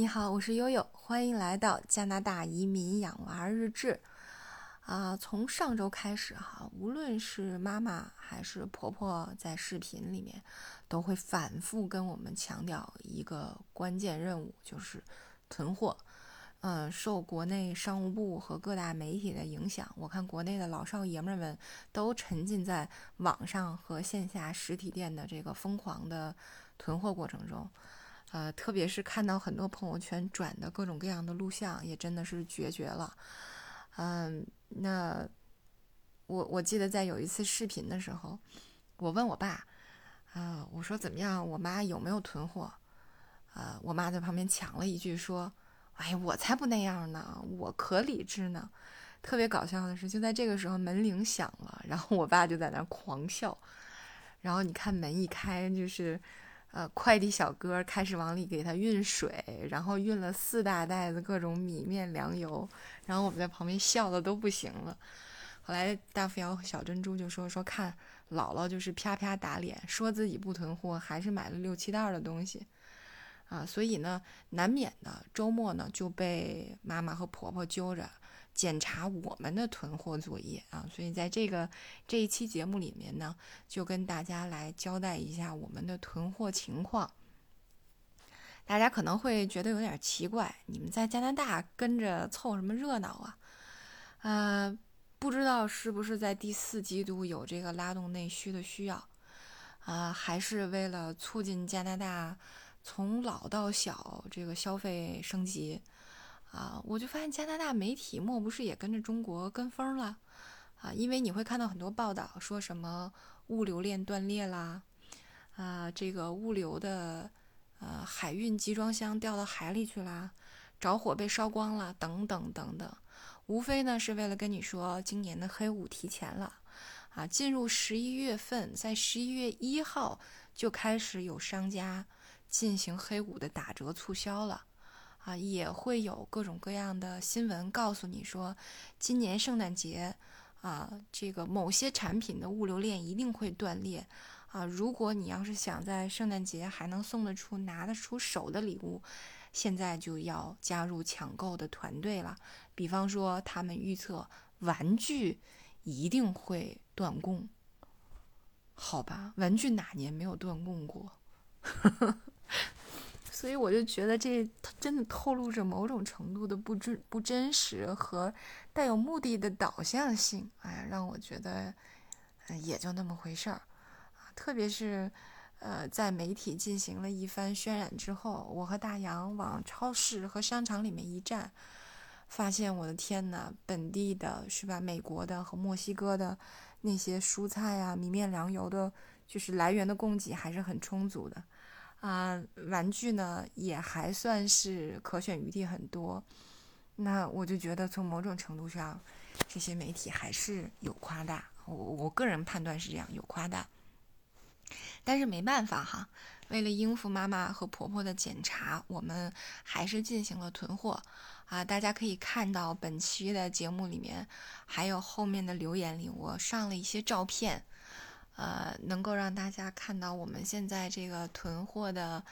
你好，我是悠悠，欢迎来到加拿大移民养娃日志。啊，从上周开始哈，无论是妈妈还是婆婆，在视频里面都会反复跟我们强调一个关键任务，就是囤货。嗯，受国内商务部和各大媒体的影响，我看国内的老少爷们们都沉浸在网上和线下实体店的这个疯狂的囤货过程中。呃，特别是看到很多朋友圈转的各种各样的录像，也真的是绝绝了。嗯，那我我记得在有一次视频的时候，我问我爸，啊，我说怎么样，我妈有没有囤货？啊，我妈在旁边抢了一句说：“哎呀，我才不那样呢，我可理智呢。”特别搞笑的是，就在这个时候门铃响了，然后我爸就在那狂笑。然后你看门一开，就是。呃，快递小哥开始往里给他运水，然后运了四大袋子各种米面粮油，然后我们在旁边笑的都不行了。后来大富瑶和小珍珠就说说看姥姥就是啪啪打脸，说自己不囤货，还是买了六七袋的东西啊，所以呢，难免的周末呢就被妈妈和婆婆揪着。检查我们的囤货作业啊，所以在这个这一期节目里面呢，就跟大家来交代一下我们的囤货情况。大家可能会觉得有点奇怪，你们在加拿大跟着凑什么热闹啊？呃，不知道是不是在第四季度有这个拉动内需的需要啊，还是为了促进加拿大从老到小这个消费升级？啊，我就发现加拿大媒体莫不是也跟着中国跟风了啊？因为你会看到很多报道，说什么物流链断裂啦，啊，这个物流的呃海运集装箱掉到海里去啦，着火被烧光了，等等等等，无非呢是为了跟你说今年的黑五提前了啊，进入十一月份，在十一月一号就开始有商家进行黑五的打折促销了。啊，也会有各种各样的新闻告诉你说，今年圣诞节，啊，这个某些产品的物流链一定会断裂，啊，如果你要是想在圣诞节还能送得出、拿得出手的礼物，现在就要加入抢购的团队了。比方说，他们预测玩具一定会断供，好吧，玩具哪年没有断供过？所以我就觉得这真的透露着某种程度的不真不真实和带有目的的导向性。哎呀，让我觉得，也就那么回事儿。特别是，呃，在媒体进行了一番渲染之后，我和大洋往超市和商场里面一站，发现我的天呐，本地的是吧？美国的和墨西哥的那些蔬菜啊、米面粮油的，就是来源的供给还是很充足的。啊，玩具呢也还算是可选余地很多，那我就觉得从某种程度上，这些媒体还是有夸大，我我个人判断是这样，有夸大。但是没办法哈，为了应付妈妈和婆婆的检查，我们还是进行了囤货。啊，大家可以看到本期的节目里面，还有后面的留言里，我上了一些照片。呃，能够让大家看到我们现在这个囤货的，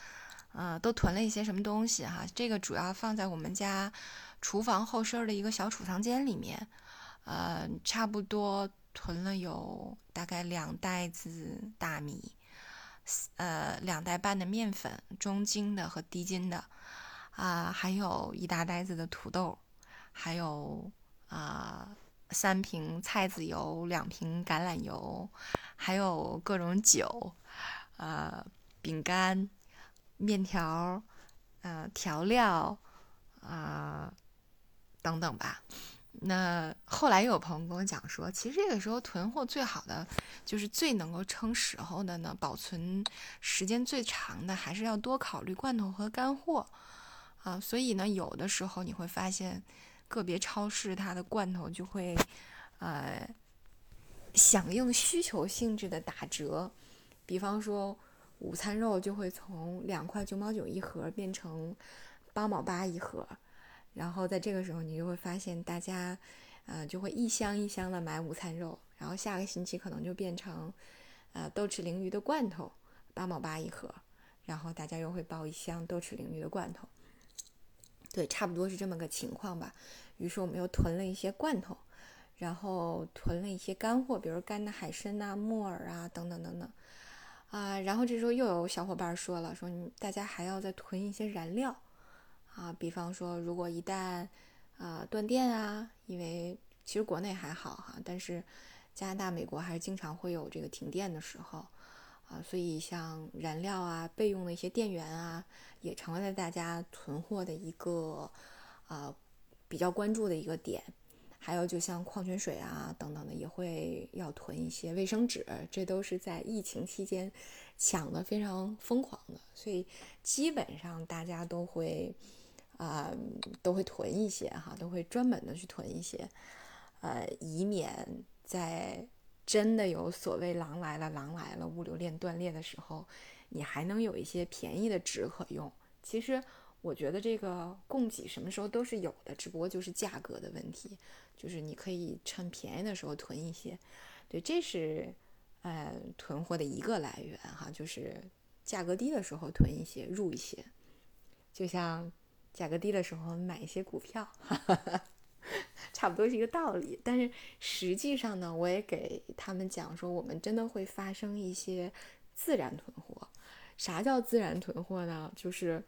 呃，都囤了一些什么东西哈。这个主要放在我们家厨房后身的一个小储藏间里面，呃，差不多囤了有大概两袋子大米，呃，两袋半的面粉，中筋的和低筋的，啊，还有一大袋子的土豆，还有啊，三瓶菜籽油，两瓶橄榄油。还有各种酒，呃，饼干、面条，呃，调料，啊，等等吧。那后来又有朋友跟我讲说，其实这个时候囤货最好的，就是最能够撑时候的呢，保存时间最长的，还是要多考虑罐头和干货啊。所以呢，有的时候你会发现，个别超市它的罐头就会，呃。响应需求性质的打折，比方说午餐肉就会从两块九毛九一盒变成八毛八一盒，然后在这个时候你就会发现大家，呃，就会一箱一箱的买午餐肉，然后下个星期可能就变成，呃，豆豉鲮鱼的罐头八毛八一盒，然后大家又会包一箱豆豉鲮鱼的罐头，对，差不多是这么个情况吧。于是我们又囤了一些罐头，然后囤了一些干货，比如干的海参呐、木耳啊等等等等。啊，然后这时候又有小伙伴说了，说大家还要再囤一些燃料啊，比方说如果一旦啊断电啊，因为其实国内还好哈，但是加拿大、美国还是经常会有这个停电的时候啊，所以像燃料啊、备用的一些电源啊，也成为了大家囤货的一个啊比较关注的一个点。还有，就像矿泉水啊等等的，也会要囤一些卫生纸，这都是在疫情期间抢的非常疯狂的，所以基本上大家都会啊都会囤一些哈，都会专门的去囤一些，呃，以免在真的有所谓“狼来了，狼来了”物流链断裂的时候，你还能有一些便宜的纸可用。其实。我觉得这个供给什么时候都是有的，只不过就是价格的问题，就是你可以趁便宜的时候囤一些，对，这是呃囤货的一个来源哈，就是价格低的时候囤一些入一些，就像价格低的时候买一些股票，哈哈哈，差不多是一个道理。但是实际上呢，我也给他们讲说，我们真的会发生一些自然囤货。啥叫自然囤货呢？就是。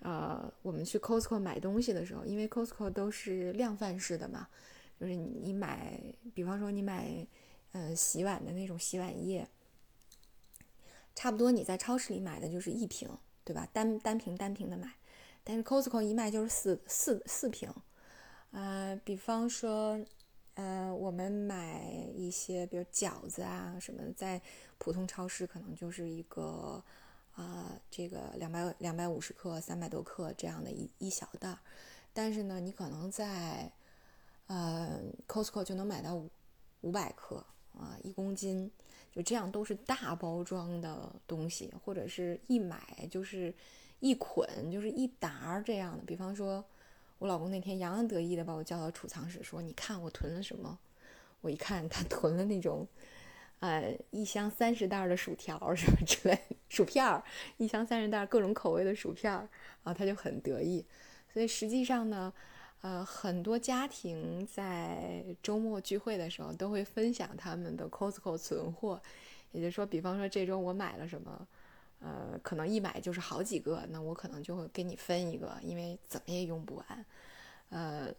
呃，我们去 Costco 买东西的时候，因为 Costco 都是量贩式的嘛，就是你买，比方说你买，呃，洗碗的那种洗碗液，差不多你在超市里买的就是一瓶，对吧？单单瓶单瓶的买，但是 Costco 一卖就是四四四瓶，呃，比方说，呃，我们买一些，比如饺子啊什么的，在普通超市可能就是一个。啊，这个两百两百五十克、三百多克这样的一一小袋儿，但是呢，你可能在呃 Costco 就能买到五五百克啊，一公斤，就这样都是大包装的东西，或者是一买就是一捆，就是一沓这样的。比方说，我老公那天洋洋得意的把我叫到储藏室说：“你看我囤了什么？”我一看，他 囤了那种。呃，一箱三十袋的薯条什么之类，薯片儿，一箱三十袋各种口味的薯片儿，啊，他就很得意。所以实际上呢，呃，很多家庭在周末聚会的时候都会分享他们的 Costco 存货，也就是说，比方说这周我买了什么，呃，可能一买就是好几个，那我可能就会给你分一个，因为怎么也用不完。呃，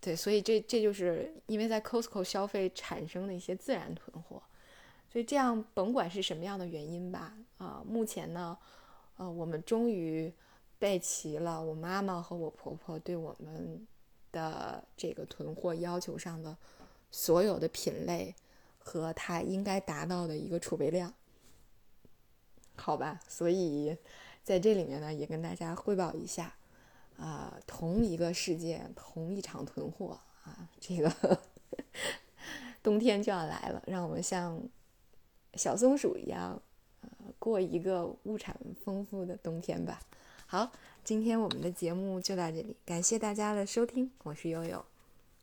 对，所以这这就是因为在 Costco 消费产生的一些自然囤货。所以这样，甭管是什么样的原因吧，啊，目前呢，呃，我们终于备齐了我妈妈和我婆婆对我们的这个囤货要求上的所有的品类和它应该达到的一个储备量，好吧？所以在这里面呢，也跟大家汇报一下，啊，同一个事件，同一场囤货啊，这个 冬天就要来了，让我们像。小松鼠一样，呃，过一个物产丰富的冬天吧。好，今天我们的节目就到这里，感谢大家的收听，我是悠悠。